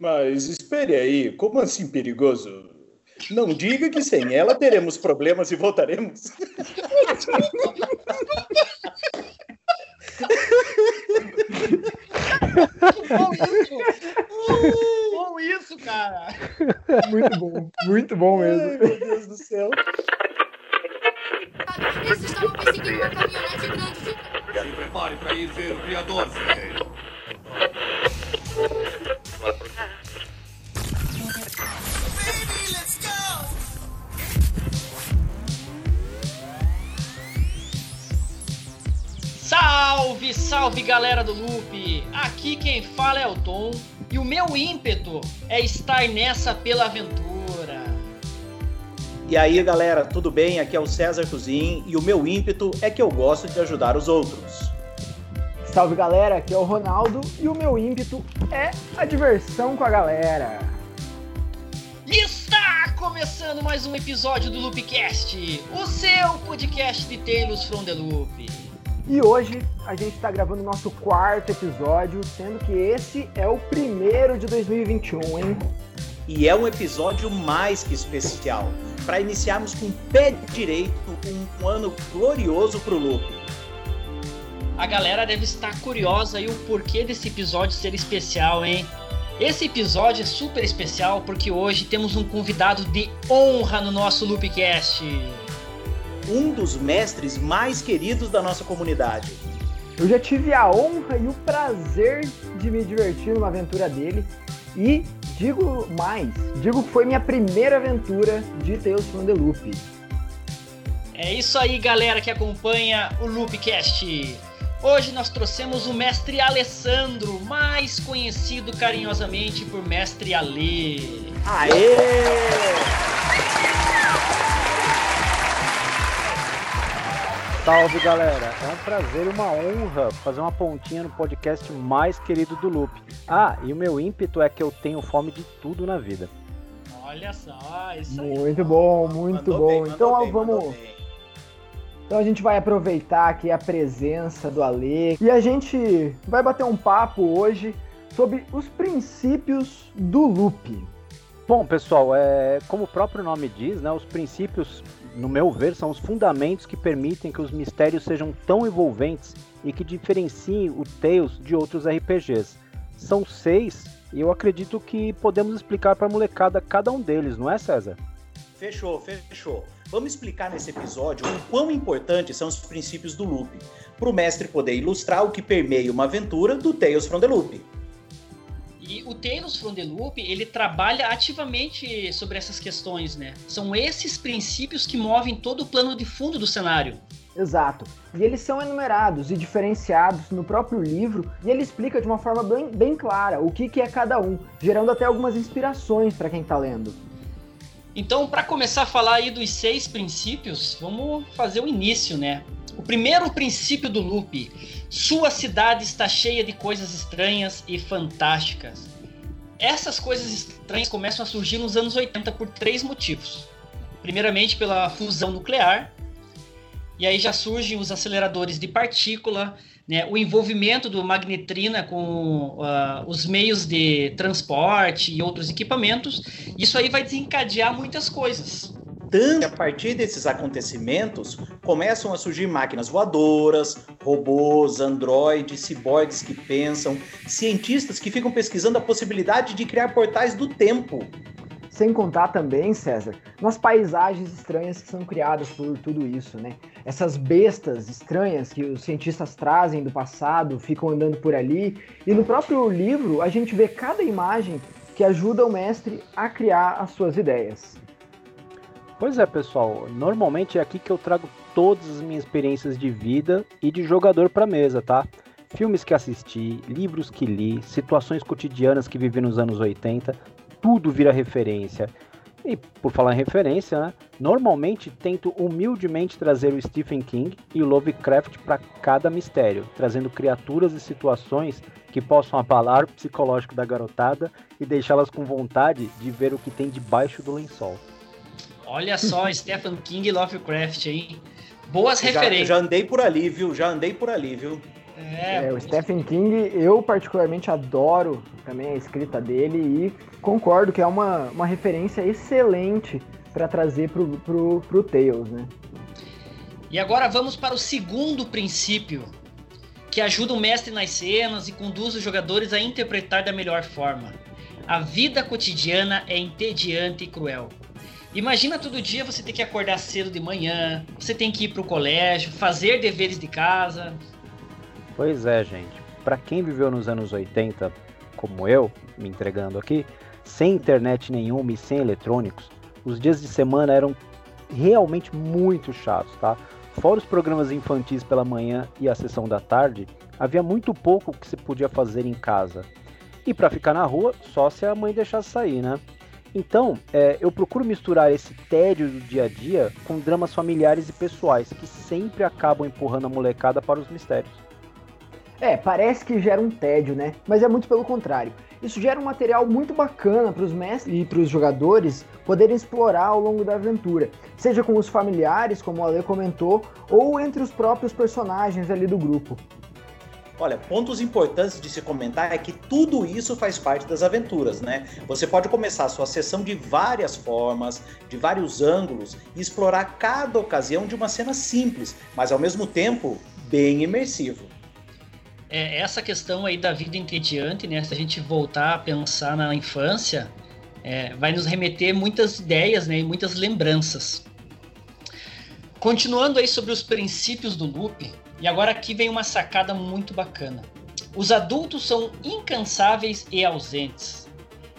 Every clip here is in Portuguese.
Mas espere aí, como assim perigoso? Não diga que sem ela teremos problemas e voltaremos. Bom isso! Bom isso, cara! Muito bom, muito bom mesmo. Ai, meu Deus do céu. Eles estavam perseguindo uma caminhonete grande de... Se prepare para ir ver o Criador, velho. Salve, salve galera do Loop! Aqui quem fala é o Tom e o meu ímpeto é estar nessa pela aventura. E aí, galera, tudo bem? Aqui é o César Tuzin e o meu ímpeto é que eu gosto de ajudar os outros. Salve galera, aqui é o Ronaldo e o meu ímpeto é a diversão com a galera. Está começando mais um episódio do Loopcast, o seu podcast de Tales from the Loop. E hoje a gente está gravando o nosso quarto episódio, sendo que esse é o primeiro de 2021, hein? E é um episódio mais que especial, para iniciarmos com o pé direito um ano glorioso pro Loop. A galera deve estar curiosa aí o porquê desse episódio ser especial, hein? Esse episódio é super especial porque hoje temos um convidado de honra no nosso Loopcast. Um dos mestres mais queridos da nossa comunidade. Eu já tive a honra e o prazer de me divertir numa aventura dele e digo mais, digo que foi minha primeira aventura de Tales from the Loop. É isso aí, galera que acompanha o Loopcast. Hoje nós trouxemos o mestre Alessandro, mais conhecido carinhosamente por Mestre Ale. Aê! Salve galera, é um prazer e uma honra fazer uma pontinha no podcast mais querido do Loop. Ah, e o meu ímpeto é que eu tenho fome de tudo na vida. Olha só, isso aí. Muito bom, muito Mandou bom. bem, mandou então bem, vamos, bem. Então a gente vai aproveitar aqui a presença do Ale e a gente vai bater um papo hoje sobre os princípios do loop. Bom, pessoal, é, como o próprio nome diz, né, os princípios, no meu ver, são os fundamentos que permitem que os mistérios sejam tão envolventes e que diferenciem o Tales de outros RPGs. São seis e eu acredito que podemos explicar para a molecada cada um deles, não é, César? Fechou, fechou. Vamos explicar nesse episódio o quão importantes são os princípios do loop, para o mestre poder ilustrar o que permeia uma aventura do Tales from the Loop. E o Tales from the Loop, ele trabalha ativamente sobre essas questões, né? São esses princípios que movem todo o plano de fundo do cenário. Exato. E eles são enumerados e diferenciados no próprio livro e ele explica de uma forma bem, bem clara o que, que é cada um, gerando até algumas inspirações para quem está lendo. Então, para começar a falar aí dos seis princípios, vamos fazer o início, né? O primeiro princípio do loop: sua cidade está cheia de coisas estranhas e fantásticas. Essas coisas estranhas começam a surgir nos anos 80 por três motivos. Primeiramente, pela fusão nuclear, e aí já surgem os aceleradores de partícula, né, o envolvimento do magnetrina com ah, os meios de transporte e outros equipamentos. Isso aí vai desencadear muitas coisas. Tanto a partir desses acontecimentos começam a surgir máquinas voadoras, robôs, androides, ciborgues que pensam, cientistas que ficam pesquisando a possibilidade de criar portais do tempo. Sem contar também, César, nas paisagens estranhas que são criadas por tudo isso, né? Essas bestas estranhas que os cientistas trazem do passado, ficam andando por ali. E no próprio livro a gente vê cada imagem que ajuda o mestre a criar as suas ideias. Pois é, pessoal. Normalmente é aqui que eu trago todas as minhas experiências de vida e de jogador para mesa, tá? Filmes que assisti, livros que li, situações cotidianas que vivi nos anos 80, tudo vira referência. E por falar em referência, né? Normalmente tento humildemente trazer o Stephen King e o Lovecraft para cada mistério, trazendo criaturas e situações que possam abalar o psicológico da garotada e deixá-las com vontade de ver o que tem debaixo do lençol. Olha só, Stephen King e Lovecraft, hein? Boas Já, referências. já andei por ali, viu? Já andei por ali, viu? É, É, o Stephen King, eu particularmente adoro também a escrita dele e concordo que é uma, uma referência excelente para trazer pro, pro, pro Tales, né? E agora vamos para o segundo princípio, que ajuda o mestre nas cenas e conduz os jogadores a interpretar da melhor forma. A vida cotidiana é entediante e cruel. Imagina todo dia você ter que acordar cedo de manhã, você tem que ir para o colégio, fazer deveres de casa. Pois é, gente. Pra quem viveu nos anos 80, como eu, me entregando aqui, sem internet nenhuma e sem eletrônicos, os dias de semana eram realmente muito chatos, tá? Fora os programas infantis pela manhã e a sessão da tarde, havia muito pouco que se podia fazer em casa. E para ficar na rua, só se a mãe deixasse sair, né? Então, é, eu procuro misturar esse tédio do dia a dia com dramas familiares e pessoais, que sempre acabam empurrando a molecada para os mistérios. É, parece que gera um tédio, né? Mas é muito pelo contrário. Isso gera um material muito bacana para os mestres e para os jogadores poderem explorar ao longo da aventura, seja com os familiares, como o Ale comentou, ou entre os próprios personagens ali do grupo. Olha, pontos importantes de se comentar é que tudo isso faz parte das aventuras, né? Você pode começar a sua sessão de várias formas, de vários ângulos e explorar cada ocasião de uma cena simples, mas ao mesmo tempo bem imersivo. É, essa questão aí da vida entediante, né? Se a gente voltar a pensar na infância, é, vai nos remeter muitas ideias, né? E muitas lembranças. Continuando aí sobre os princípios do loop, e agora aqui vem uma sacada muito bacana. Os adultos são incansáveis e ausentes.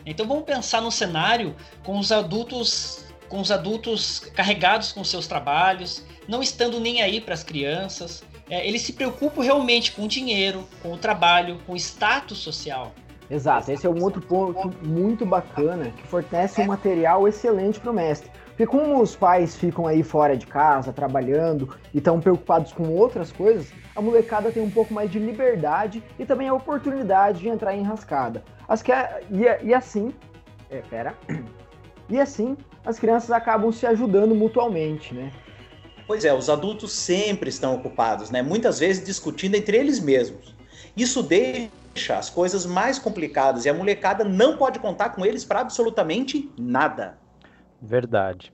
Então vamos pensar no cenário com os adultos com os adultos carregados com seus trabalhos, não estando nem aí para as crianças. É, eles se preocupam realmente com o dinheiro, com o trabalho, com o status social. Exato, esse é um outro ponto muito bacana que fornece um material excelente para o mestre. Porque como os pais ficam aí fora de casa, trabalhando e estão preocupados com outras coisas, a molecada tem um pouco mais de liberdade e também a oportunidade de entrar em enrascada. As que, e, e assim, é, pera, e assim as crianças acabam se ajudando mutualmente, né? Pois é, os adultos sempre estão ocupados, né? Muitas vezes discutindo entre eles mesmos. Isso deixa as coisas mais complicadas e a molecada não pode contar com eles para absolutamente nada. Verdade.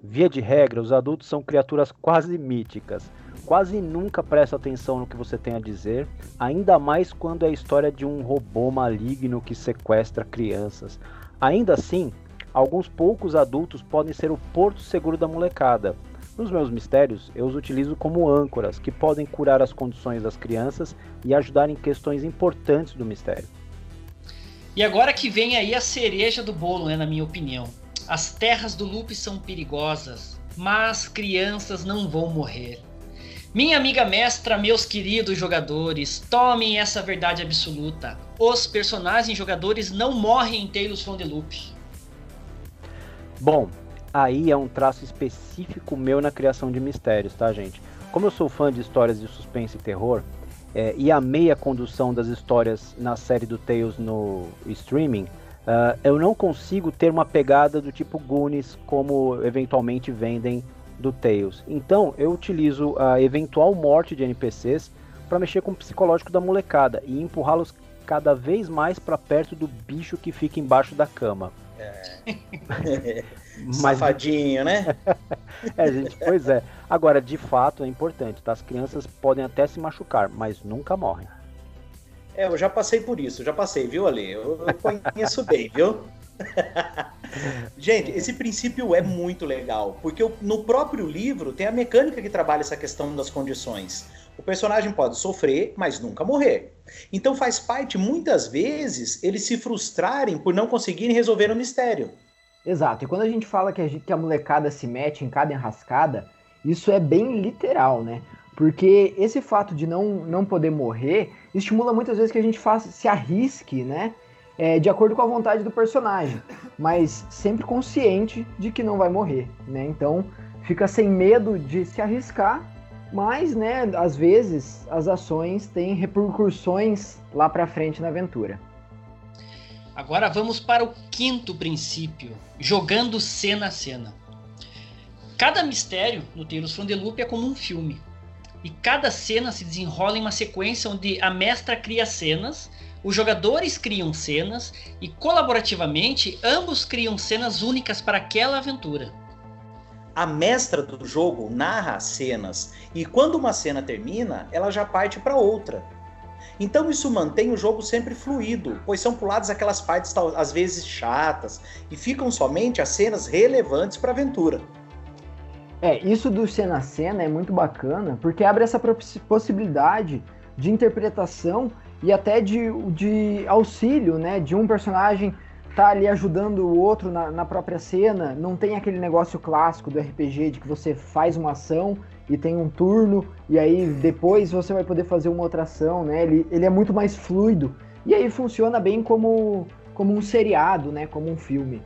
Via de regra, os adultos são criaturas quase míticas. Quase nunca presta atenção no que você tem a dizer, ainda mais quando é a história de um robô maligno que sequestra crianças. Ainda assim, alguns poucos adultos podem ser o porto seguro da molecada. Nos meus mistérios, eu os utilizo como âncoras que podem curar as condições das crianças e ajudar em questões importantes do mistério. E agora que vem aí a cereja do bolo, né, na minha opinião. As terras do loop são perigosas, mas crianças não vão morrer. Minha amiga mestra, meus queridos jogadores, tomem essa verdade absoluta. Os personagens jogadores não morrem em Tales from the Loop. Bom, aí é um traço específico meu na criação de mistérios, tá, gente? Como eu sou fã de histórias de suspense e terror, é, e amei a condução das histórias na série do Tales no streaming, uh, eu não consigo ter uma pegada do tipo Goonies como eventualmente vendem do Tales. Então eu utilizo a eventual morte de NPCs para mexer com o psicológico da molecada e empurrá-los cada vez mais para perto do bicho que fica embaixo da cama. É. Safadinho, né? é, gente, pois é. Agora, de fato, é importante, tá? As crianças podem até se machucar, mas nunca morrem. É, eu já passei por isso, já passei, viu, Ale? Eu, eu conheço bem, viu? Gente, esse princípio é muito legal, porque no próprio livro tem a mecânica que trabalha essa questão das condições. O personagem pode sofrer, mas nunca morrer. Então faz parte, muitas vezes, eles se frustrarem por não conseguirem resolver o mistério. Exato, e quando a gente fala que a, gente, que a molecada se mete em cada enrascada, isso é bem literal, né? Porque esse fato de não, não poder morrer estimula muitas vezes que a gente faça, se arrisque, né? É, de acordo com a vontade do personagem, mas sempre consciente de que não vai morrer, né? Então fica sem medo de se arriscar, mas, né, às vezes as ações têm repercussões lá para frente na aventura. Agora vamos para o quinto princípio, jogando cena a cena. Cada mistério no Tales from the Loop é como um filme. e cada cena se desenrola em uma sequência onde a mestra cria cenas, os jogadores criam cenas e colaborativamente ambos criam cenas únicas para aquela aventura. A mestra do jogo narra as cenas e quando uma cena termina, ela já parte para outra. Então isso mantém o jogo sempre fluido, pois são puladas aquelas partes às vezes chatas e ficam somente as cenas relevantes para a aventura. É, isso do cena a cena é muito bacana, porque abre essa possibilidade de interpretação e até de, de auxílio, né? De um personagem tá ali ajudando o outro na, na, própria cena. Não tem aquele negócio clássico do RPG de que você faz uma ação e tem um turno, e aí depois você vai poder fazer uma outra ação, né? Ele, ele é muito mais fluido. E aí funciona bem como, como um seriado, né? Como um filme.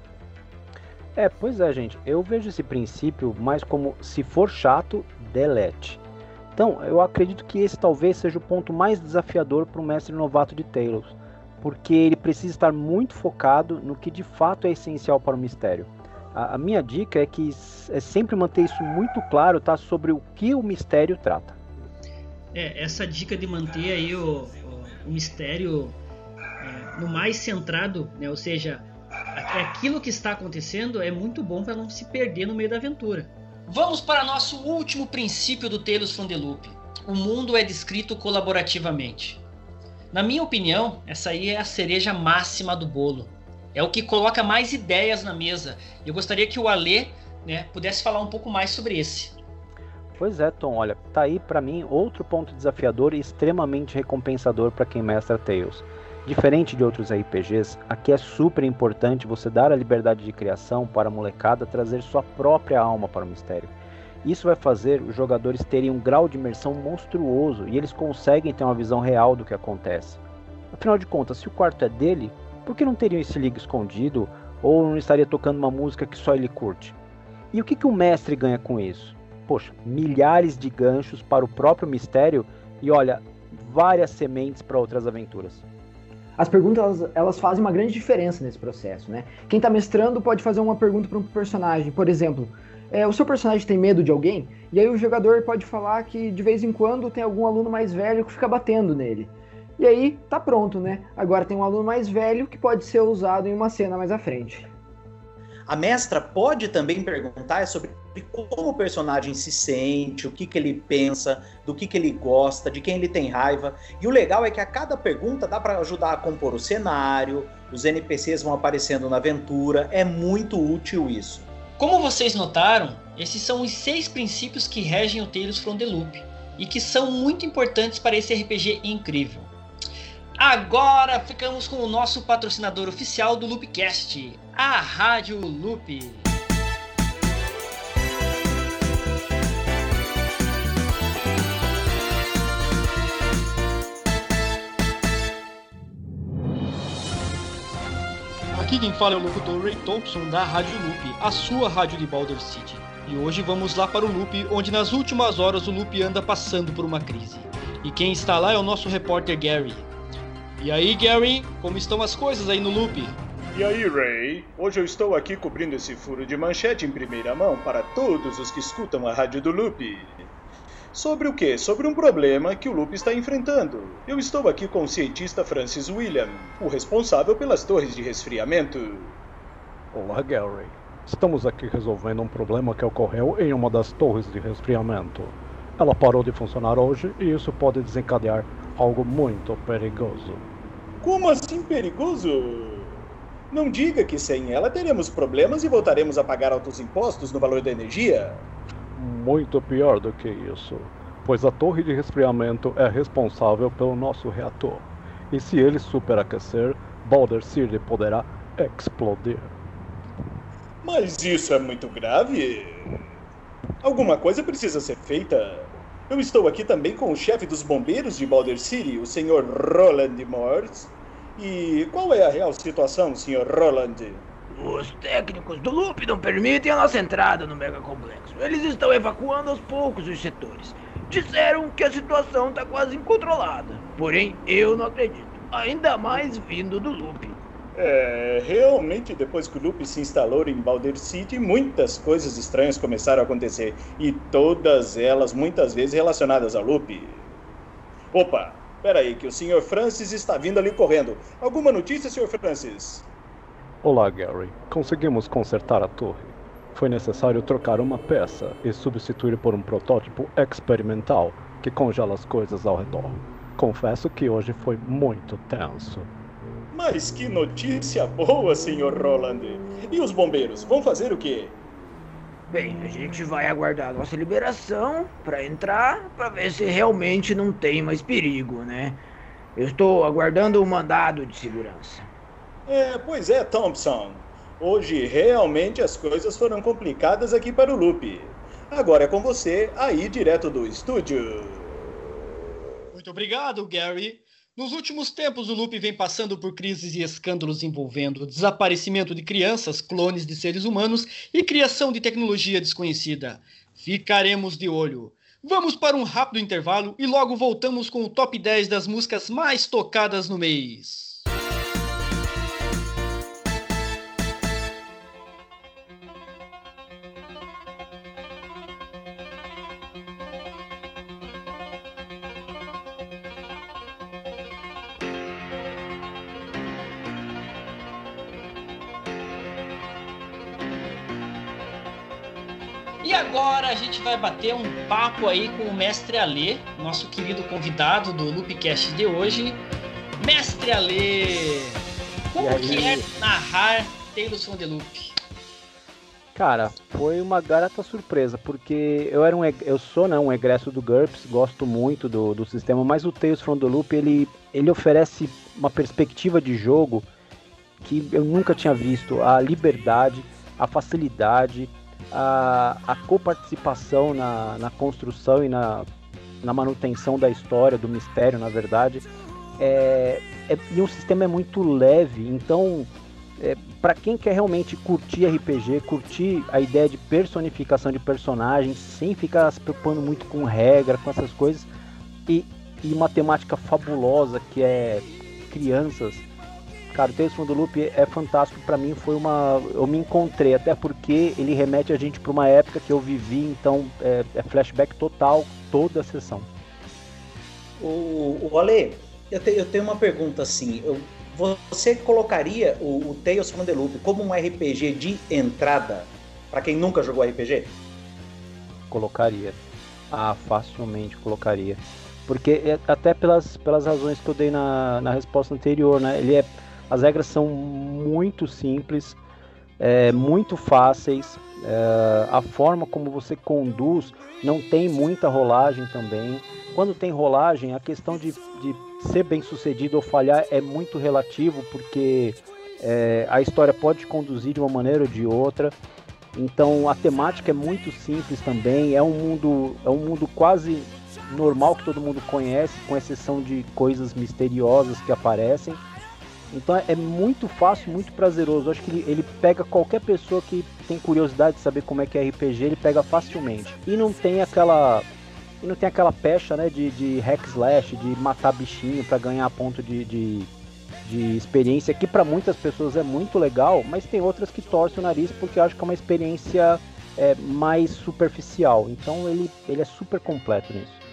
É, pois é, gente. Eu vejo esse princípio mais como se for chato, delete. Então, eu acredito que esse talvez seja o ponto mais desafiador para um mestre novato de Talos, porque ele precisa estar muito focado no que de fato é essencial para o mistério. A, a minha dica é que é sempre manter isso muito claro, tá, sobre o que o mistério trata. É, essa dica de manter aí o, o, o mistério é, no mais centrado, né, ou seja, aquilo que está acontecendo é muito bom para não se perder no meio da aventura. Vamos para nosso último princípio do Tales from the Loop. O mundo é descrito colaborativamente. Na minha opinião, essa aí é a cereja máxima do bolo. É o que coloca mais ideias na mesa. Eu gostaria que o Alê né, pudesse falar um pouco mais sobre esse. Pois é, Tom, olha, tá aí para mim outro ponto desafiador e extremamente recompensador para quem mestra Tales. Diferente de outros RPGs, aqui é super importante você dar a liberdade de criação para a molecada trazer sua própria alma para o mistério. Isso vai fazer os jogadores terem um grau de imersão monstruoso e eles conseguem ter uma visão real do que acontece. Afinal de contas, se o quarto é dele, por que não teriam esse liga escondido ou não estaria tocando uma música que só ele curte? E o que, que o mestre ganha com isso? Poxa, milhares de ganchos para o próprio mistério e olha, várias sementes para outras aventuras as perguntas elas, elas, fazem uma grande diferença nesse processo, né? Quem está mestrando pode fazer uma pergunta para um personagem, por exemplo, é, o seu personagem tem medo de alguém? E aí o jogador pode falar que de vez em quando tem algum aluno mais velho que fica batendo nele. E aí tá pronto, né? Agora tem um aluno mais velho que pode ser usado em uma cena mais à frente. A mestra pode também perguntar sobre como o personagem se sente, o que, que ele pensa, do que, que ele gosta, de quem ele tem raiva. E o legal é que a cada pergunta dá para ajudar a compor o cenário, os NPCs vão aparecendo na aventura, é muito útil isso. Como vocês notaram, esses são os seis princípios que regem o Tales from the Loop e que são muito importantes para esse RPG incrível. Agora ficamos com o nosso patrocinador oficial do Loopcast, a Rádio Loop. Aqui quem fala é o locutor Ray Thompson da Rádio Loop, a sua rádio de Boulder City. E hoje vamos lá para o Loop, onde nas últimas horas o Loop anda passando por uma crise. E quem está lá é o nosso repórter Gary. E aí, Gary, como estão as coisas aí no Loop? E aí, Ray? Hoje eu estou aqui cobrindo esse furo de manchete em primeira mão para todos os que escutam a rádio do Loop. Sobre o quê? Sobre um problema que o Loop está enfrentando. Eu estou aqui com o cientista Francis William, o responsável pelas torres de resfriamento. Olá, Gary. Estamos aqui resolvendo um problema que ocorreu em uma das torres de resfriamento. Ela parou de funcionar hoje e isso pode desencadear algo muito perigoso. Como assim perigoso? Não diga que sem ela teremos problemas e voltaremos a pagar altos impostos no valor da energia. Muito pior do que isso, pois a torre de resfriamento é responsável pelo nosso reator. E se ele superaquecer, Boulder City poderá explodir. Mas isso é muito grave. Alguma coisa precisa ser feita. Eu estou aqui também com o chefe dos bombeiros de Boulder City, o Sr. Roland Morse. E qual é a real situação, Sr. Roland? Os técnicos do Loop não permitem a nossa entrada no megacomplexo. Eles estão evacuando aos poucos os setores. Disseram que a situação está quase incontrolada. Porém, eu não acredito. Ainda mais vindo do Loop. É, realmente, depois que o Loop se instalou em Balder City, muitas coisas estranhas começaram a acontecer. E todas elas, muitas vezes, relacionadas ao Loop. Opa, peraí, que o Sr. Francis está vindo ali correndo. Alguma notícia, Sr. Francis? Olá, Gary. Conseguimos consertar a torre. Foi necessário trocar uma peça e substituir por um protótipo experimental que congela as coisas ao redor. Confesso que hoje foi muito tenso. Mas que notícia boa, Sr. Roland. E os bombeiros, vão fazer o quê? Bem, a gente vai aguardar a nossa liberação para entrar, para ver se realmente não tem mais perigo, né? Eu estou aguardando o mandado de segurança. É, pois é, Thompson. Hoje realmente as coisas foram complicadas aqui para o Loop. Agora é com você, aí direto do estúdio. Muito obrigado, Gary. Nos últimos tempos, o Loop vem passando por crises e escândalos envolvendo desaparecimento de crianças, clones de seres humanos e criação de tecnologia desconhecida. Ficaremos de olho. Vamos para um rápido intervalo e logo voltamos com o top 10 das músicas mais tocadas no mês. E agora a gente vai bater um papo aí com o mestre Alê, nosso querido convidado do Loopcast de hoje. Mestre Alê, como que é narrar Tales from the Loop? Cara, foi uma garata surpresa, porque eu era um eu sou né, um egresso do GURPS, gosto muito do, do sistema, mas o Tales from the Loop ele, ele oferece uma perspectiva de jogo que eu nunca tinha visto, a liberdade, a facilidade, a, a coparticipação na, na construção e na, na manutenção da história, do mistério, na verdade. É, é, e o sistema é muito leve, então é, para quem quer realmente curtir RPG, curtir a ideia de personificação de personagens, sem ficar se preocupando muito com regra, com essas coisas, e, e uma temática fabulosa que é crianças, Cara, o Tales from the Loop é fantástico. para mim foi uma. Eu me encontrei, até porque ele remete a gente para uma época que eu vivi, então é, é flashback total, toda a sessão. O, o Ale, eu, te, eu tenho uma pergunta assim. Eu, você colocaria o, o Tales from the Loop como um RPG de entrada para quem nunca jogou RPG? Colocaria. Ah, facilmente colocaria. Porque é, até pelas, pelas razões que eu dei na, na resposta anterior, né? Ele é as regras são muito simples, é, muito fáceis. É, a forma como você conduz não tem muita rolagem também. Quando tem rolagem, a questão de, de ser bem sucedido ou falhar é muito relativo, porque é, a história pode conduzir de uma maneira ou de outra. Então a temática é muito simples também. É um mundo, é um mundo quase normal que todo mundo conhece, com exceção de coisas misteriosas que aparecem. Então é muito fácil, muito prazeroso. Acho que ele, ele, pega qualquer pessoa que tem curiosidade de saber como é que é RPG, ele pega facilmente. E não tem aquela. E não tem aquela pecha né, de, de hack slash, de matar bichinho para ganhar ponto de, de, de experiência, que para muitas pessoas é muito legal, mas tem outras que torcem o nariz porque acham que é uma experiência é, mais superficial. Então ele, ele é super completo nisso.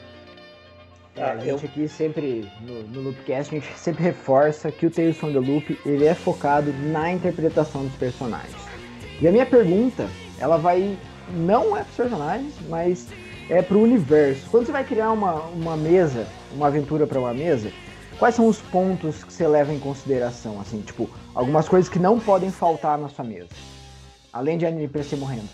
É, a gente aqui sempre, no, no Loopcast, a gente sempre reforça que o Tales from the Loop, ele é focado na interpretação dos personagens. E a minha pergunta, ela vai, não é para os personagens, mas é para o universo. Quando você vai criar uma, uma mesa, uma aventura para uma mesa, quais são os pontos que você leva em consideração, assim, tipo, algumas coisas que não podem faltar na sua mesa? Além de NPC morrendo.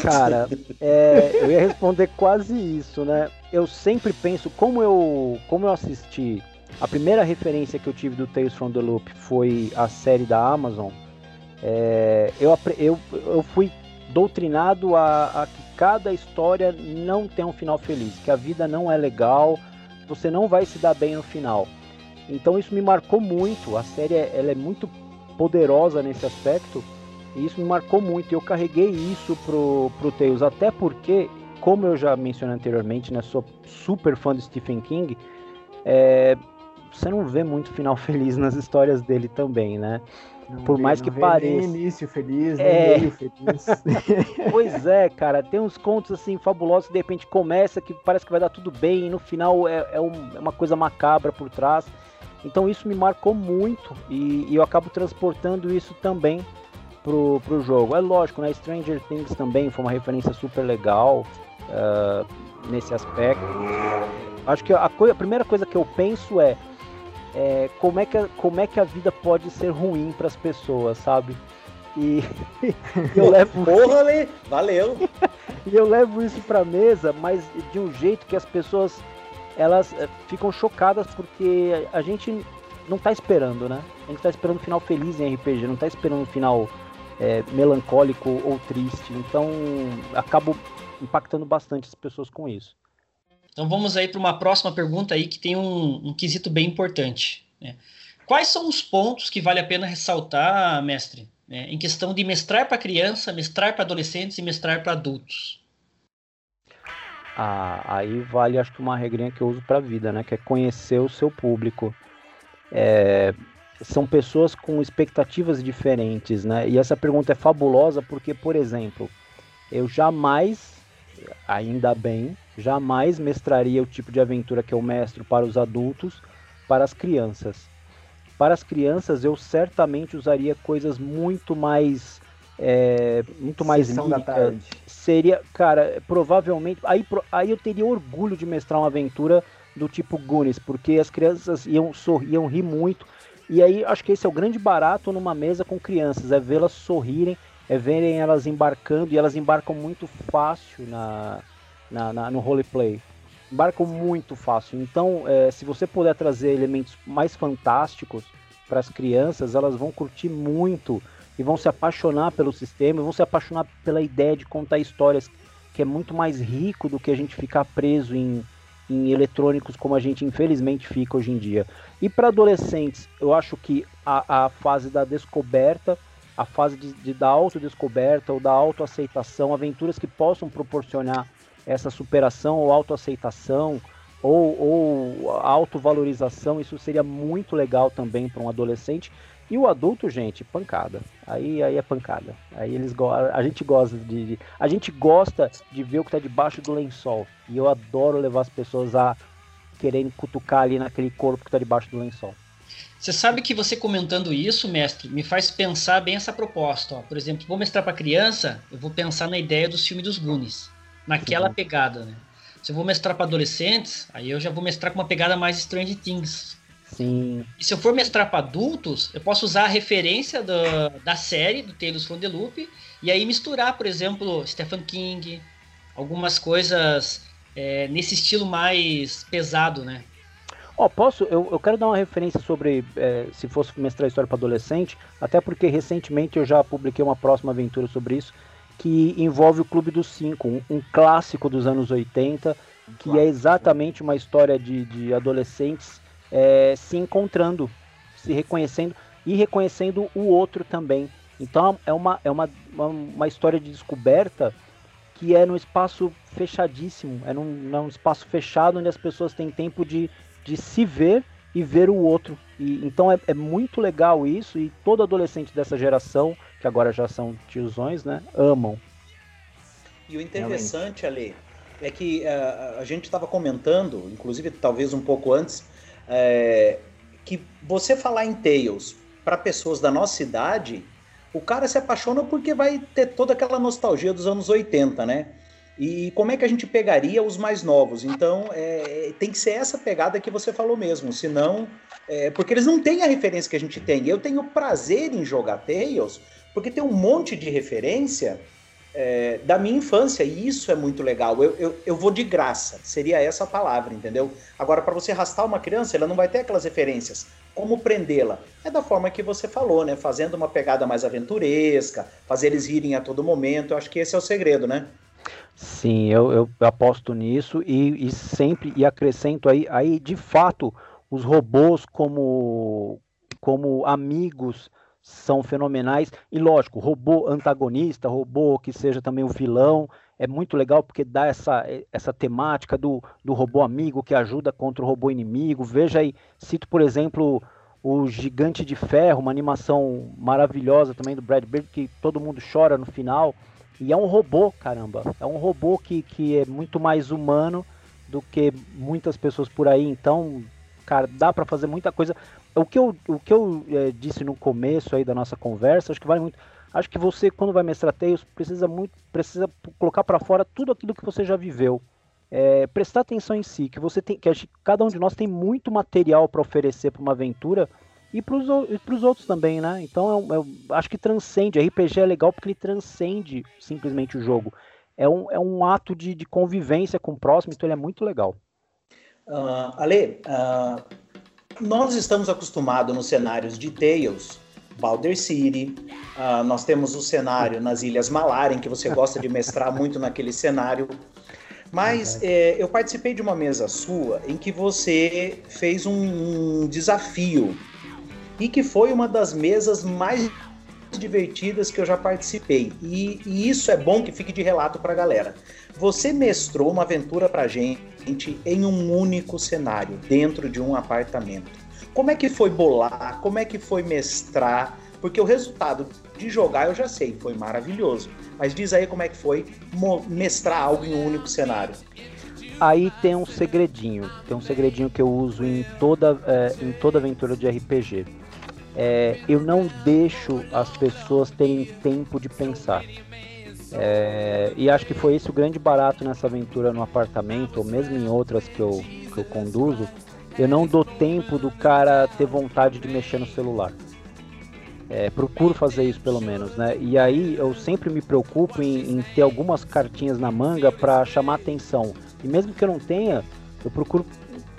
Cara, é, eu ia responder quase isso, né? Eu sempre penso, como eu, como eu assisti, a primeira referência que eu tive do Tales from the Loop foi a série da Amazon. É, eu, eu, eu fui doutrinado a, a que cada história não tem um final feliz, que a vida não é legal, você não vai se dar bem no final. Então isso me marcou muito. A série ela é muito poderosa nesse aspecto e isso me marcou muito. Eu carreguei isso pro, pro Tails, até porque, como eu já mencionei anteriormente, né, sou super fã de Stephen King. É, você não vê muito final feliz nas histórias dele também, né? Não Por vê- mais não que pareça. Nem início feliz, É. nem meio feliz. Pois é, cara, tem uns contos assim fabulosos que de repente começa que parece que vai dar tudo bem e no final é, é um- é uma coisa macabra por trás. Então isso me marcou muito e, e eu acabo transportando isso também pro, pro jogo. É lógico, né? Stranger Things também foi uma referência super legal ah, nesse aspecto. Acho que a, coi- a primeira coisa que eu penso é, é, como, é que a, como é que a vida pode ser ruim para as pessoas, sabe? E eu levo Porra, valeu. e eu levo isso pra mesa, mas de um jeito que as pessoas elas eh, ficam chocadas porque a gente não tá esperando, né? A gente tá esperando um final feliz em RPG, não tá esperando um final eh, melancólico ou triste. Então acabo impactando bastante as pessoas com isso. Então vamos aí para uma próxima pergunta aí que tem um, um quesito bem importante. né? Quais são os pontos que vale a pena ressaltar, mestre, né, em questão de mestrar para criança, mestrar para adolescentes e mestrar para adultos? Ah, aí vale acho que uma regrinha que eu uso pra vida, né? Que é conhecer o seu público. É, são pessoas com expectativas diferentes, né? E essa pergunta é fabulosa porque, por exemplo, eu jamais, ainda bem, jamais mestraria o tipo de aventura que eu mestro para os adultos, para as crianças. Para as crianças, eu certamente usaria coisas muito mais, é, muito mais Sessão da líricas, tarde. seria, cara, provavelmente. Aí, aí eu teria orgulho de mestrar uma aventura do tipo Goonies, porque as crianças iam sorrir, iam rir muito. E aí acho que esse é o grande barato numa mesa com crianças, é vê-las sorrirem, é verem elas embarcando, e elas embarcam muito fácil na, na, na- no roleplay. Embarcam muito fácil. Então, é, se você puder trazer elementos mais fantásticos para as crianças, elas vão curtir muito e vão se apaixonar pelo sistema, vão se apaixonar pela ideia de contar histórias que é muito mais rico do que a gente ficar preso em, em eletrônicos como a gente infelizmente fica hoje em dia. E para adolescentes, eu acho que a, a fase da descoberta, a fase de, de da autodescoberta ou da autoaceitação, aventuras que possam proporcionar essa superação ou autoaceitação ou, ou autovalorização, isso seria muito legal também para um adolescente. E o adulto, gente, pancada. Aí, aí é pancada. Aí eles a gente gosta de, de- a gente gosta de ver o que está debaixo do lençol. E eu adoro levar as pessoas a quererem cutucar ali naquele corpo que está debaixo do lençol. Você sabe que você comentando isso, mestre, me faz pensar bem essa proposta. Ó. Por exemplo, vou mestrar para criança, eu vou pensar na ideia dos filmes dos Goonies, naquela Uhum. pegada, né? Se eu vou mestrar para adolescentes, aí eu já vou mestrar com uma pegada mais Strange Things. Sim, E se eu for mestrar para adultos, eu posso usar a referência da, da série, do Tales from the Loop, e aí misturar, por exemplo, Stephen King, algumas coisas é, nesse estilo mais pesado, né? Ó, posso? Eu, eu quero dar uma referência sobre é, se fosse mestrar história para adolescente, até porque recentemente eu já publiquei uma próxima aventura sobre isso, que envolve o Clube dos Cinco, um, um clássico dos anos 80, que é exatamente uma história de, de adolescentes é, se encontrando, se reconhecendo e reconhecendo o outro também. Então é uma, é uma, uma, uma história de descoberta que é num espaço fechadíssimo, é num, num espaço fechado onde as pessoas têm tempo de, de se ver e ver o outro. E, então é, é muito legal isso e todo adolescente dessa geração, que agora já são tiozões, né, amam. E o interessante, Ale, é que eh, a gente estava comentando, inclusive talvez um pouco antes, eh, que você falar em Tales para pessoas da nossa idade, o cara se apaixona porque vai ter toda aquela nostalgia dos anos 80, né? E como é que a gente pegaria os mais novos? Então, é, tem que ser essa pegada que você falou mesmo, senão. É, porque eles não têm a referência que a gente tem. Eu tenho prazer em jogar Tales, porque tem um monte de referência é, da minha infância, e isso é muito legal. Eu, eu, eu vou de graça, seria essa a palavra, entendeu? Agora, para você arrastar uma criança, ela não vai ter aquelas referências. Como prendê-la? É da forma que você falou, né? Fazendo uma pegada mais aventuresca, fazer eles rirem a todo momento. Eu acho que esse é o segredo, né? Sim, eu, eu aposto nisso e, e sempre e acrescento aí, aí de fato os robôs como como amigos são fenomenais. E lógico, robô antagonista, robô que seja também o vilão, é muito legal porque dá essa, essa temática do, do robô amigo que ajuda contra o robô inimigo. Veja aí, cito por exemplo o Gigante de Ferro, uma animação maravilhosa também do Brad Bird, que todo mundo chora no final. E é um robô, caramba. É um robô que, que é muito mais humano do que muitas pessoas por aí. Então, cara, dá para fazer muita coisa. O que eu, o que eu é, disse no começo aí da nossa conversa, acho que vale muito. Acho que você, quando vai mestrar Tails, precisa muito, precisa colocar para fora tudo aquilo que você já viveu. É, prestar atenção em si, que você tem, que cada um de nós tem muito material para oferecer para uma aventura e para os outros também, né? Então eu, eu acho que transcende. RPG é legal porque ele transcende simplesmente o jogo. É um, é um ato de, de convivência com o próximo, então ele é muito legal. Uh, Ale, uh, nós estamos acostumados nos cenários de Tales, Balder City, uh, nós temos o cenário nas Ilhas Malaren, que você gosta de mestrar muito naquele cenário. Mas é, eu participei de uma mesa sua em que você fez um, um desafio e que foi uma das mesas mais divertidas que eu já participei. E, e isso é bom que fique de relato para a galera. Você mestrou uma aventura para gente em um único cenário, dentro de um apartamento. Como é que foi bolar? Como é que foi mestrar? Porque o resultado de jogar eu já sei, foi maravilhoso. Mas diz aí como é que foi mestrar algo em um único cenário. Aí tem um segredinho, tem um segredinho que eu uso em toda, é, em toda aventura de RPG é, eu não deixo as pessoas terem tempo de pensar. É, e acho que foi esse o grande barato nessa aventura no apartamento, ou mesmo em outras que eu, que eu conduzo. Eu não dou tempo do cara ter vontade de mexer no celular. É, procuro fazer isso pelo menos, né? E aí eu sempre me preocupo em, em ter algumas cartinhas na manga para chamar atenção. E mesmo que eu não tenha, eu procuro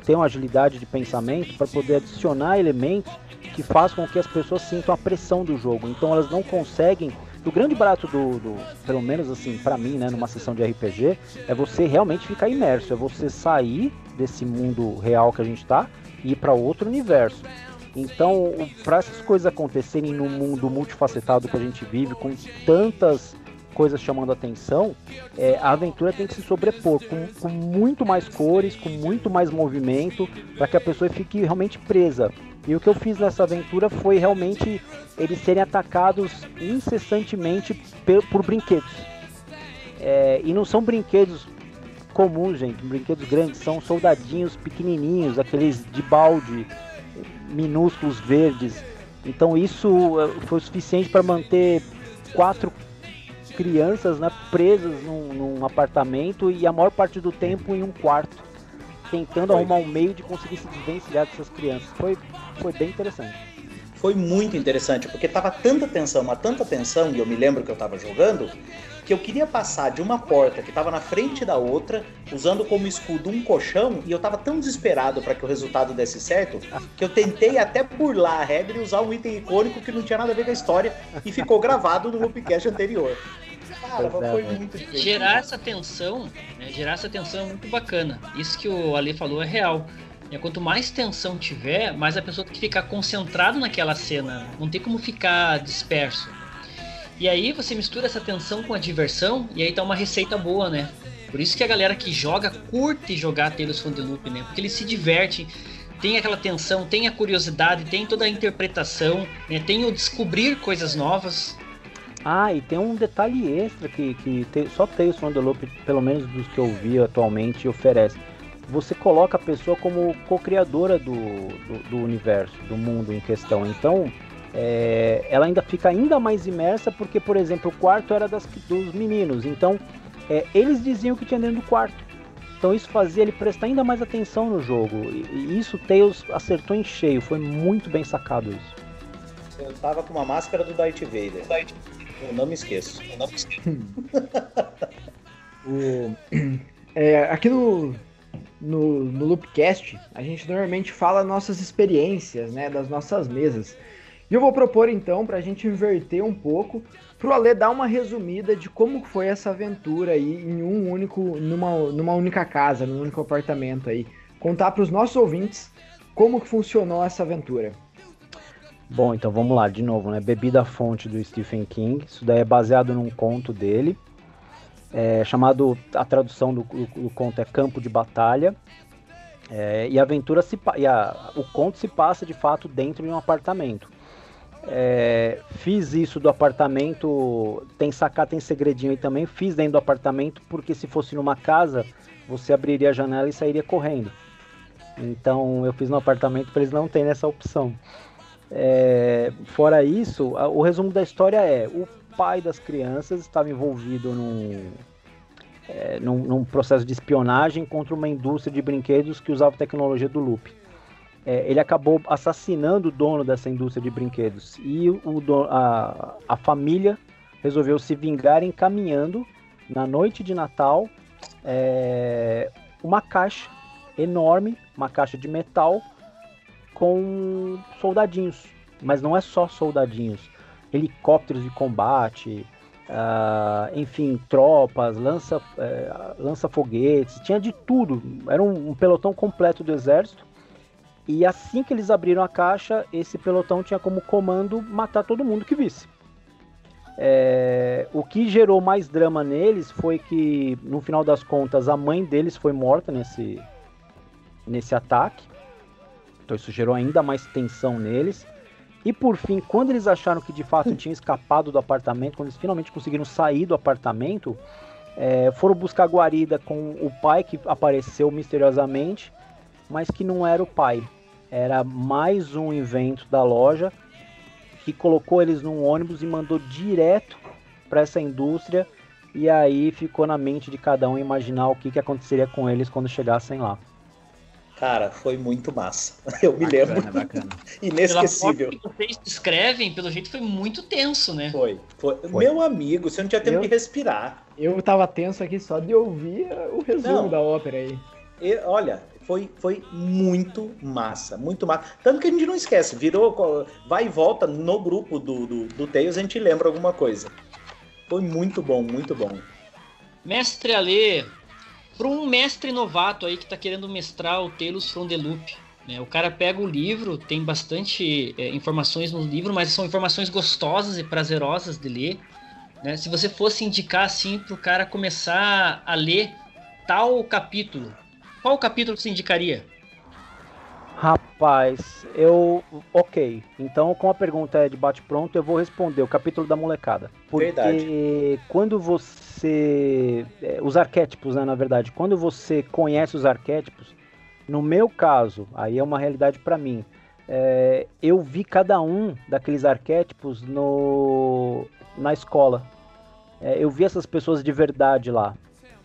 ter uma agilidade de pensamento para poder adicionar elementos que faz com que as pessoas sintam a pressão do jogo. Então elas não conseguem. O grande barato do, do pelo menos assim, para mim, né, numa sessão de RPG, é você realmente ficar imerso, é você sair desse mundo real que a gente está e ir para outro universo. Então, para essas coisas acontecerem no mundo multifacetado que a gente vive, com tantas coisas chamando atenção, é, a aventura tem que se sobrepor com, com muito mais cores, com muito mais movimento, para que a pessoa fique realmente presa. E o que eu fiz nessa aventura foi realmente eles serem atacados incessantemente por, por brinquedos. É, e não são brinquedos comuns, gente, brinquedos grandes, são soldadinhos pequenininhos, aqueles de balde, minúsculos verdes. Então isso é, foi o suficiente para manter quatro crianças né, presas num, num apartamento e a maior parte do tempo em um quarto tentando foi. arrumar um meio de conseguir se desvencilhar dessas crianças. Foi, foi bem interessante. Foi muito interessante, porque tava tanta tensão, mas tanta tensão, e eu me lembro que eu tava jogando, que eu queria passar de uma porta que estava na frente da outra, usando como escudo um colchão, e eu tava tão desesperado para que o resultado desse certo, que eu tentei até burlar a regra e usar um item icônico que não tinha nada a ver com a história e ficou gravado no Loopcast anterior. Cara, foi muito difícil. Gerar essa tensão, né, gerar essa tensão é muito bacana. Isso que o Ale falou é real. É, quanto mais tensão tiver, mais a pessoa tem que ficar concentrada naquela cena. Não tem como ficar disperso. E aí você mistura essa tensão com a diversão e aí tá uma receita boa, né? Por isso que a galera que joga curte jogar Tales from the Loop, né? Porque eles se divertem, tem aquela tensão, tem a curiosidade, tem toda a interpretação, né? tem o descobrir coisas novas. Ah, e tem um detalhe extra que, que te, só Tales from the Loop, pelo menos dos que eu vi atualmente, oferece. Você coloca a pessoa como co-criadora do, do, do, universo, do mundo em questão. Então, é, ela ainda fica ainda mais imersa porque, por exemplo, o quarto era das, dos meninos. Então, é, eles diziam o que tinha dentro do quarto. Então isso fazia ele prestar ainda mais atenção no jogo. E, e isso Tails acertou em cheio. Foi muito bem sacado isso. Eu tava com uma máscara do Darth Vader. Eu não me esqueço. Eu não me esqueço. o, é, aqui no, no, no Loopcast, a gente normalmente fala nossas experiências, né, das nossas mesas. Eu vou propor então, para a gente inverter um pouco, para o Ale dar uma resumida de como foi essa aventura aí em um único, numa, numa única casa, num único apartamento aí. Contar para os nossos ouvintes como que funcionou essa aventura. Bom, então vamos lá, de novo, né? Bebida Fonte do Stephen King. Isso daí é baseado num conto dele, é, chamado. A tradução do, do, do, conto é Campo de Batalha. É, e a aventura se e a, o conto se passa de fato dentro de um apartamento. É, fiz isso do apartamento, tem sacada, tem segredinho aí também. Fiz dentro do apartamento porque se fosse numa casa, você abriria a janela e sairia correndo. Então eu fiz no apartamento para eles não terem essa opção. É, fora isso, o resumo da história é: o pai das crianças estava envolvido num, é, num, num, processo de espionagem contra uma indústria de brinquedos que usava tecnologia do loop. É, ele acabou assassinando o dono dessa indústria de brinquedos e o, a, a família resolveu se vingar encaminhando na noite de Natal é, uma caixa enorme, uma caixa de metal com soldadinhos. Mas não é só soldadinhos. Helicópteros de combate, uh, enfim, tropas, lança, uh, lança-foguetes, tinha de tudo. Era um, um pelotão completo do exército. E assim que eles abriram a caixa, esse pelotão tinha como comando matar todo mundo que visse. É, o que gerou mais drama neles foi que, no final das contas, a mãe deles foi morta nesse, nesse ataque. Então isso gerou ainda mais tensão neles. E por fim, quando eles acharam que de fato tinham escapado do apartamento, quando eles finalmente conseguiram sair do apartamento, é, foram buscar guarida com o pai que apareceu misteriosamente, mas que não era o pai. Era mais um invento da loja que colocou eles num ônibus e mandou direto para essa indústria. E aí ficou na mente de cada um imaginar o que, que aconteceria com eles quando chegassem lá. Cara, foi muito massa. Eu me lembro. Bacana. Inesquecível. Pela que vocês descrevem, pelo jeito foi muito tenso, né? Foi. foi. foi. Meu amigo, você não tinha tempo eu, de respirar. Eu tava tenso aqui só de ouvir o resumo não. da ópera aí. E, olha, foi, foi muito massa, muito massa. Tanto que a gente não esquece, virou, vai e volta no grupo do, do, do Tails, a gente lembra alguma coisa. Foi muito bom, muito bom. Mestre Alê, para um mestre novato aí que está querendo mestrar o Tales from the Loop. Né? O cara pega o livro, tem bastante é, informações no livro, mas são informações gostosas e prazerosas de ler. Né? Se você fosse indicar assim para o cara começar a ler tal capítulo, qual capítulo você indicaria? Rapaz, eu. Ok. Então, com a pergunta é de bate-pronto, eu vou responder o capítulo da molecada. Porque Verdade. quando você. É, os arquétipos, né, na verdade, quando você conhece os arquétipos, no meu caso, aí é uma realidade para mim. É, eu vi cada um daqueles arquétipos no, na escola. É, eu vi essas pessoas de verdade lá.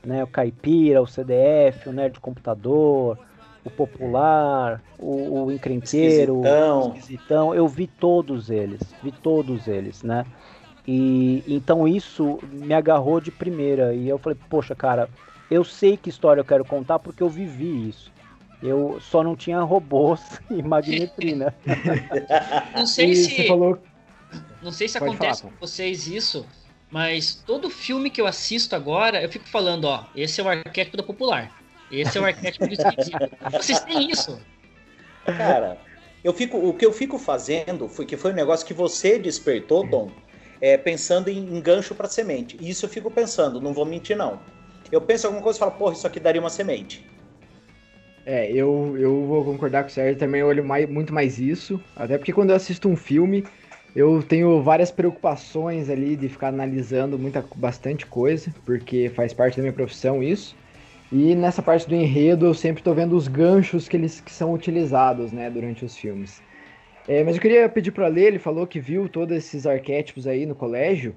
Né, o caipira, o CDF, o nerd computador, o popular, o, o encrenqueiro, esquisitão. o esquisitão. Eu vi todos eles, vi todos eles, né? E então isso me agarrou de primeira. E eu falei, poxa, cara, eu sei que história eu quero contar porque eu vivi isso. Eu só não tinha robôs e magnetrina. não sei e se. Falou... Não sei se Pode acontece falar, com vocês isso, mas todo filme que eu assisto agora, eu fico falando, ó, esse é o arquétipo da popular. Esse é o arquétipo do esquisito. Vocês têm isso? Cara, eu fico, o que eu fico fazendo foi que foi um negócio que você despertou, Dom, é, pensando em, gancho para semente. E isso eu fico pensando, não vou mentir não. Eu penso alguma coisa e falo, porra, isso aqui daria uma semente. É, eu, eu vou concordar com o Sérgio, também olho mais, muito mais isso. Até porque quando eu assisto um filme, eu tenho várias preocupações ali de ficar analisando muita, bastante coisa, porque faz parte da minha profissão isso. E nessa parte do enredo eu sempre estou vendo os ganchos que eles que são utilizados, né, durante os filmes. É, mas eu queria pedir para ler, ele falou que viu todos esses arquétipos aí no colégio.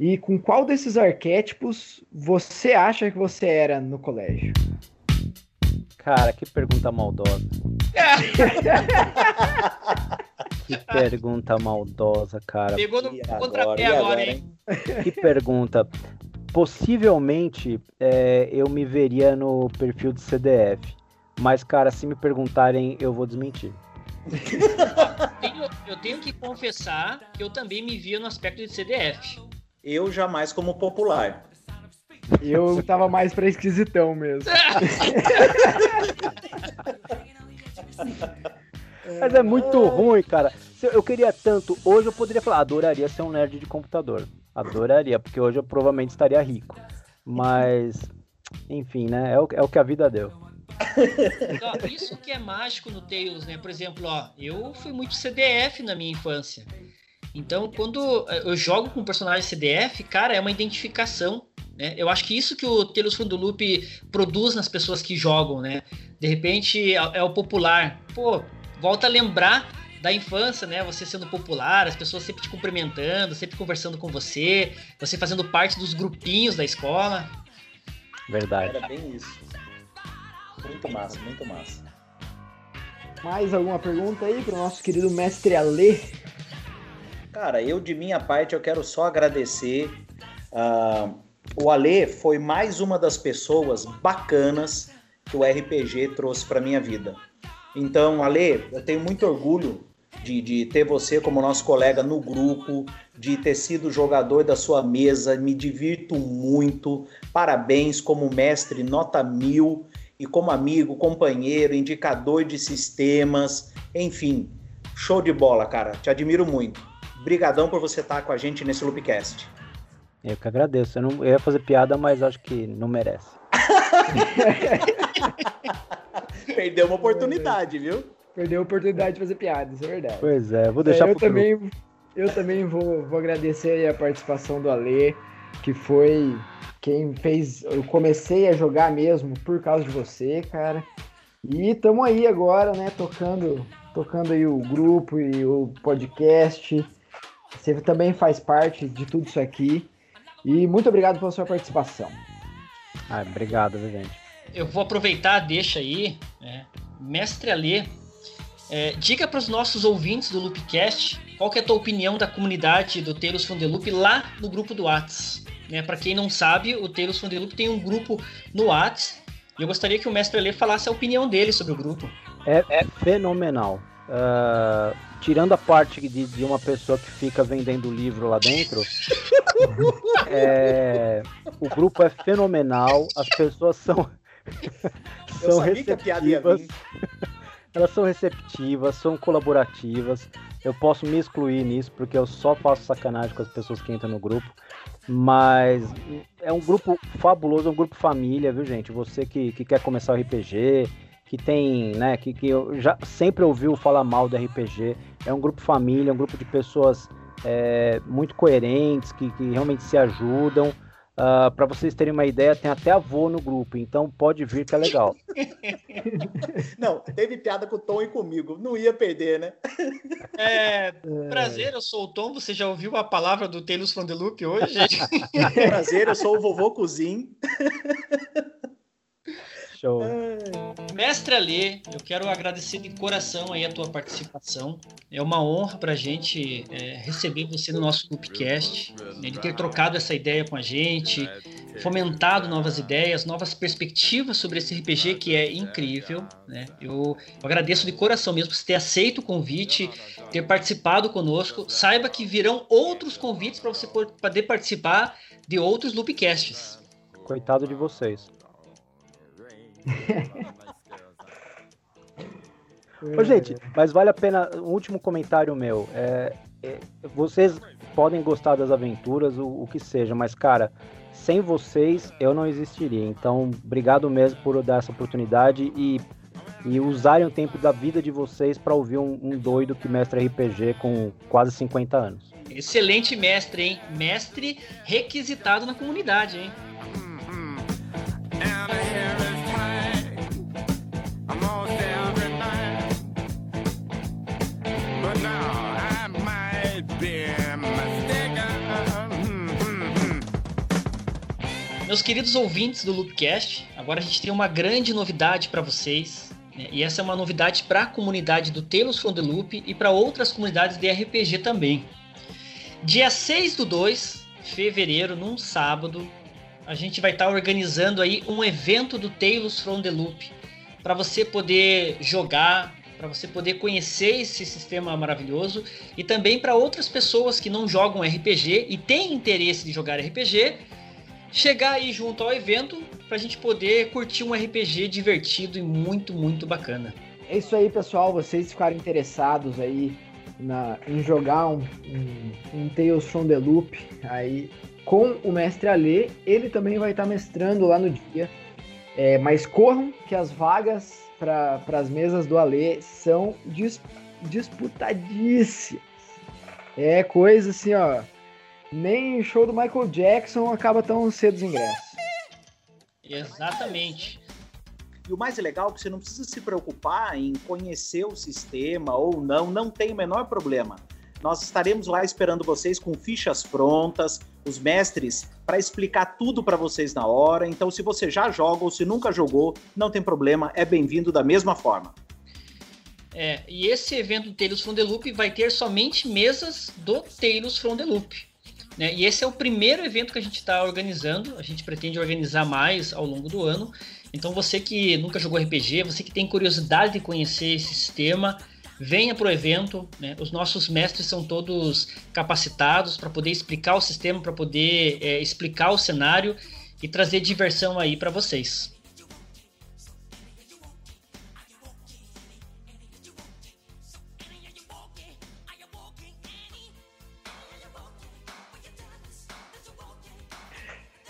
E com qual desses arquétipos você acha que você era no colégio? Cara, que pergunta maldosa. que pergunta maldosa, cara. Pegou no contrapé agora, agora, hein? Que pergunta possivelmente é, eu me veria no perfil de CDF. Mas, cara, se me perguntarem, eu vou desmentir. eu tenho que confessar que eu também me via no aspecto de CDF. Eu jamais como popular. Eu tava mais pra esquisitão mesmo. Mas é muito ruim, cara. se eu queria tanto, hoje eu poderia falar, adoraria ser um nerd de computador. Adoraria, porque hoje eu provavelmente estaria rico. Mas, enfim, né? É o, é o que a vida deu. Isso que é mágico no Tails, né? Por exemplo, ó, eu fui muito CDF na minha infância. Então, quando eu jogo com um personagem CDF, cara, é uma identificação. Né? Eu acho que isso que o Tales from the Loop produz nas pessoas que jogam, né? De repente é é o popular. Pô, volta a lembrar da infância, né? Você sendo popular, as pessoas sempre te cumprimentando, sempre conversando com você, você fazendo parte dos grupinhos da escola. Verdade. Era bem isso. Muito massa, muito massa. Mais alguma pergunta aí para o nosso querido mestre Alê? Cara, eu de minha parte eu quero só agradecer. ah, o Ale foi mais uma das pessoas bacanas que o RPG trouxe para minha vida. Então, Ale, eu tenho muito orgulho de, de ter você como nosso colega no grupo, de ter sido jogador da sua mesa, me divirto muito. Parabéns como mestre nota mil e como amigo, companheiro, indicador de sistemas, enfim, show de bola, cara. Te admiro muito. Brigadão por você estar com a gente nesse Loopcast. Eu que agradeço. Eu, não, eu ia fazer piada, mas acho que não merece. Perdeu uma oportunidade, viu? Perdeu a oportunidade de fazer piada, isso é verdade. Pois é, vou deixar É, eu grupo. também, eu também vou, vou agradecer aí a participação do Ale, que foi quem fez. Eu comecei a jogar mesmo por causa de você, cara. E estamos aí agora, né, tocando, tocando aí o grupo e o podcast. Você também faz parte de tudo isso aqui. E muito obrigado pela sua participação. Ah, obrigado, viu, gente? Eu vou aproveitar, deixa aí, né? Mestre Alê, é, diga para os nossos ouvintes do Loopcast qual que é a tua opinião da comunidade do from the Loop lá no grupo do Whats. Né? Para quem não sabe, o from the Loop tem um grupo no Whats e eu gostaria que o Mestre Alê falasse a opinião dele sobre o grupo. É, é fenomenal. Ah, tirando a parte de, de uma pessoa que fica vendendo livro lá dentro, é, o grupo é fenomenal, as pessoas são, são receptivas. Elas são receptivas, são colaborativas. Eu posso me excluir nisso, porque eu só faço sacanagem com as pessoas que entram no grupo. Mas é um grupo fabuloso, é um grupo família, viu, gente? Você que, que quer começar o RPG, que tem, né, que, que eu já sempre ouviu falar mal do RPG. É um grupo família, é um grupo de pessoas é, muito coerentes, que, que realmente se ajudam. Para vocês terem uma ideia, tem até avô no grupo, então pode vir que é legal. Não, teve piada com o Tom e comigo. Não ia perder, né? É, prazer, eu sou o Tom. Você já ouviu a palavra do the Loop hoje? Prazer, eu sou o vovô Cozin. Show. Mestre Alê, eu quero agradecer de coração aí a tua participação. É uma honra pra gente é, receber você no nosso Loopcast, né, de ter trocado essa ideia com a gente, fomentado novas ideias, novas perspectivas sobre esse RPG que é incrível. Né? Eu, eu agradeço de coração mesmo por você ter aceito o convite, ter participado conosco. Saiba que virão outros convites para você poder participar de outros Loopcasts. Coitado de vocês. Ô, gente, mas vale a pena. Um último comentário meu. É, é, vocês podem gostar das aventuras, o, o que seja, mas, cara, sem vocês eu não existiria. Então, obrigado mesmo por dar essa oportunidade e, e usarem o tempo da vida de vocês para ouvir um, um doido que mestre RPG com quase 50 anos. Excelente mestre, hein? Mestre requisitado na comunidade, hein? Meus queridos ouvintes do Loopcast, agora a gente tem uma grande novidade para vocês. né? E essa é uma novidade para a comunidade do Tales from the Loop e para outras comunidades de RPG também. Dia 6 do 2, fevereiro, num sábado, a gente vai estar organizando aí um evento do Tales from the Loop para você poder jogar, para você poder conhecer esse sistema maravilhoso e também para outras pessoas que não jogam RPG e têm interesse de jogar RPG, chegar aí junto ao evento para a gente poder curtir um RPG divertido e muito, muito bacana. É isso aí, pessoal. Vocês ficaram interessados aí na, em jogar um, um, um Tales from the Loop aí com o mestre Alê. Ele também vai estar mestrando lá no dia. É, mas corram que as vagas para as mesas do Alê são dis, disputadíssimas. É coisa assim, ó. Nem o show do Michael Jackson acaba tão cedo os ingressos. Exatamente. E o mais legal é que você não precisa se preocupar em conhecer o sistema ou não, não tem o menor problema. Nós estaremos lá esperando vocês com fichas prontas, os mestres para explicar tudo para vocês na hora. Então, se você já joga ou se nunca jogou, não tem problema, é bem-vindo da mesma forma. É, e esse evento do Tales from the Loop vai ter somente mesas do Tales from the Loop. Né? E esse é o primeiro evento que a gente está organizando. A gente pretende organizar mais ao longo do ano. Então você que nunca jogou RPG, você que tem curiosidade de conhecer esse sistema, venha para o evento. Né? Os nossos mestres são todos capacitados para poder explicar o sistema, para poder é, explicar o cenário e trazer diversão aí para vocês.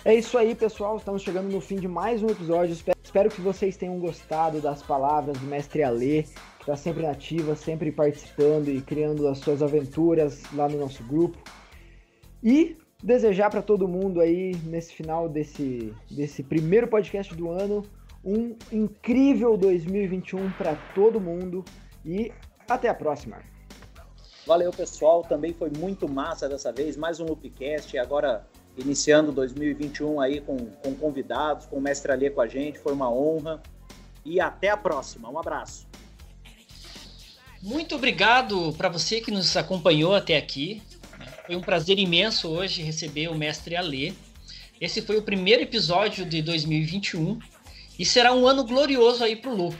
É isso aí, pessoal. Estamos chegando no fim de mais um episódio. Espero que vocês tenham gostado das palavras do mestre Alê, que está sempre nativa, sempre participando e criando as suas aventuras lá no nosso grupo. E desejar para todo mundo aí, nesse final desse, desse primeiro podcast do ano, um incrível 2021 para todo mundo e até a próxima. Valeu, pessoal. Também foi muito massa dessa vez. Mais um Loopcast. Agora iniciando 2021 aí com, com convidados, com o mestre Alê com a gente, foi uma honra. E até a próxima. Um abraço. Muito obrigado para você que nos acompanhou até aqui. Foi um prazer imenso hoje receber o mestre Alê. Esse foi o primeiro episódio de 2021 e será um ano glorioso aí para o Loop.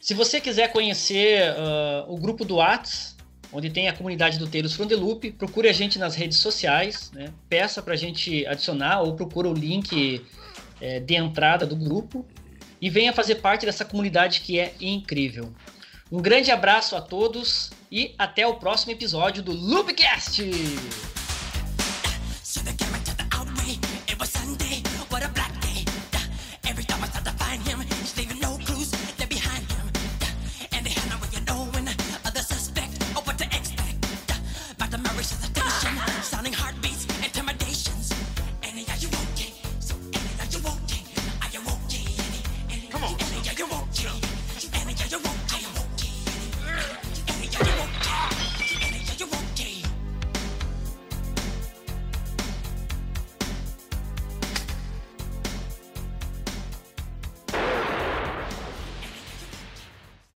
Se você quiser conhecer uh, o grupo do Whats, onde tem a comunidade do Teiros from. Procure a gente nas redes sociais, né? peça para a gente adicionar ou procura o link é, de entrada do grupo e venha fazer parte dessa comunidade que é incrível. Um grande abraço a todos e até o próximo episódio do Loopcast!